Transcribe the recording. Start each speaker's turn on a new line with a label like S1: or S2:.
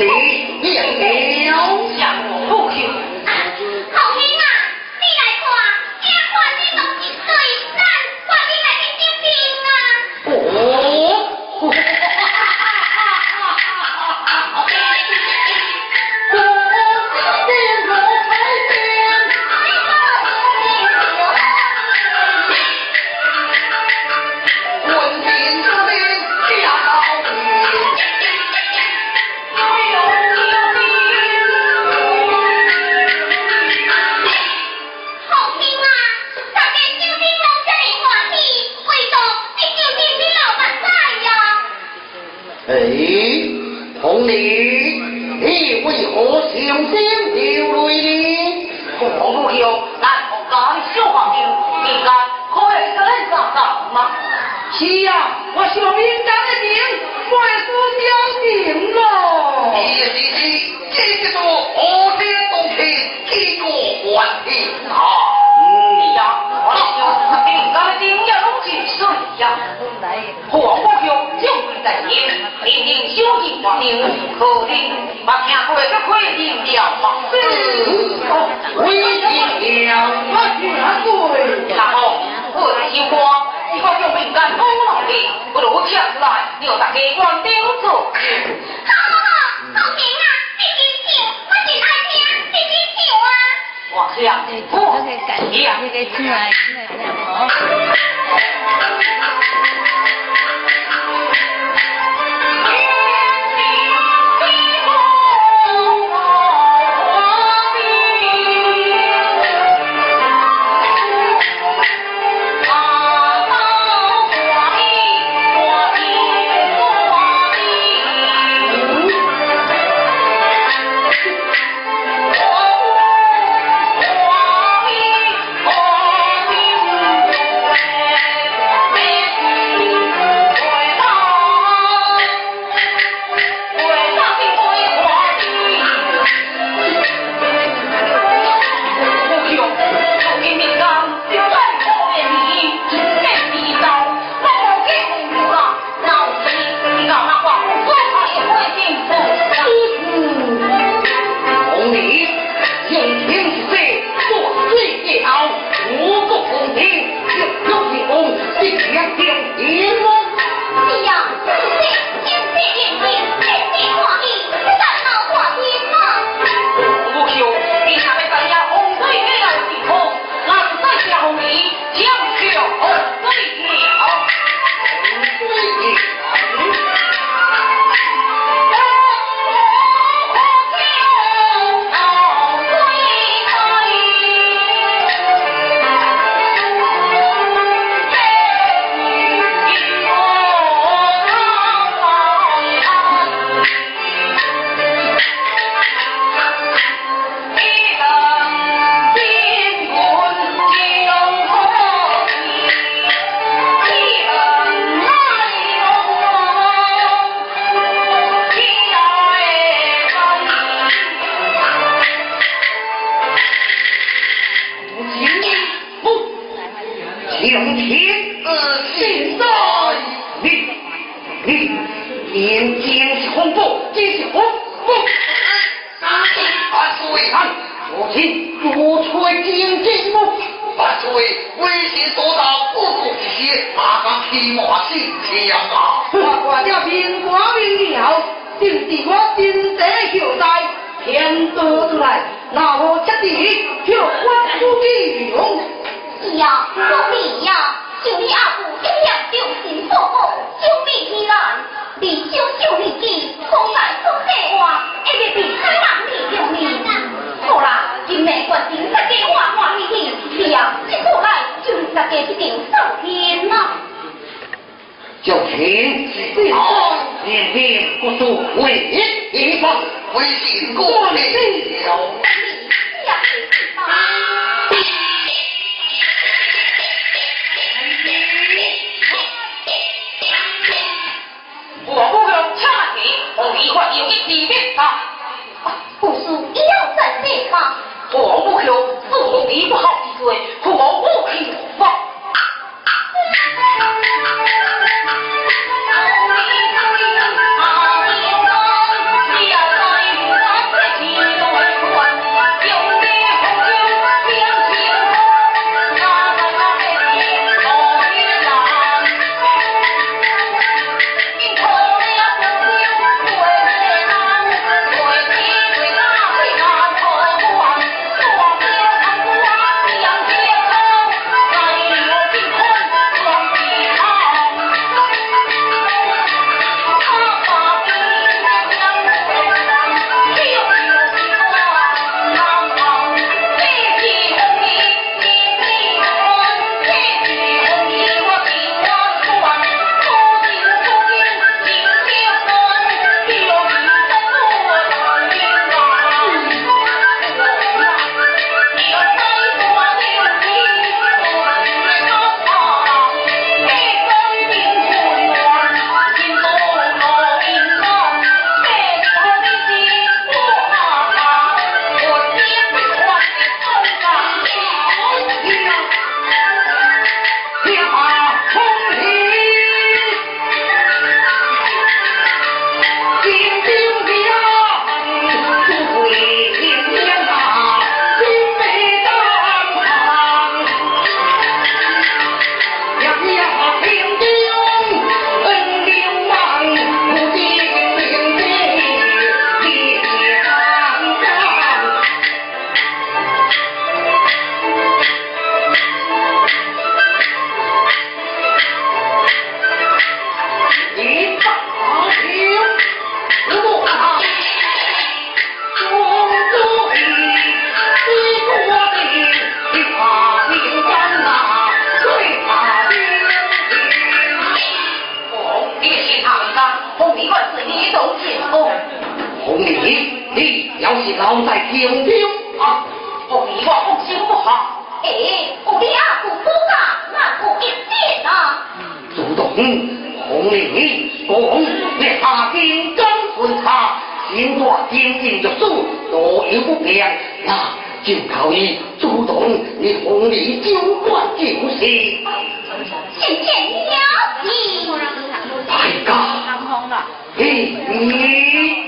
S1: see 哎，同你，你为何小心掉泪呢？
S2: 我不努，俺好干小，你看可以是恁咋吗？
S3: 是呀、我小兵当的兵，我也是将军咯。是
S4: 是
S1: 是，
S4: 这就是我的东西，几
S1: 啊？嗯
S2: 呀，我小当的兵。去水呀。王不休就会在天，明明修行法定，可定把听过的规定了吗？是，
S1: 规定了，
S3: 我听过。
S2: 然后我的心话。你好像敏感多了的，不如跳出来，你要大家关掉做。好好好，
S5: 好听啊！你
S2: 先唱，我真爱听，你先唱啊！我想，我两个出来，
S4: 把作为威信多大，不顾一切，马上披麻进天涯。
S3: 我国家兵官兵以，定帝国金泽秀才，天都之来，那我彻地就关注地勇。是呀，不必要。
S2: 我不要差钱，我一个要给你。是你动情哦。
S1: 红丽，你要是老在听听
S2: 啊，红丽我不心不好。
S3: 哎，我的阿姑姑啊，那姑一点啊。
S1: 主动，红丽，公，你下定刚顺他，心话坚定就输，多有不便，那就靠你主动，你红你就管就是。
S5: 谢谢了你，
S1: 大家，He, he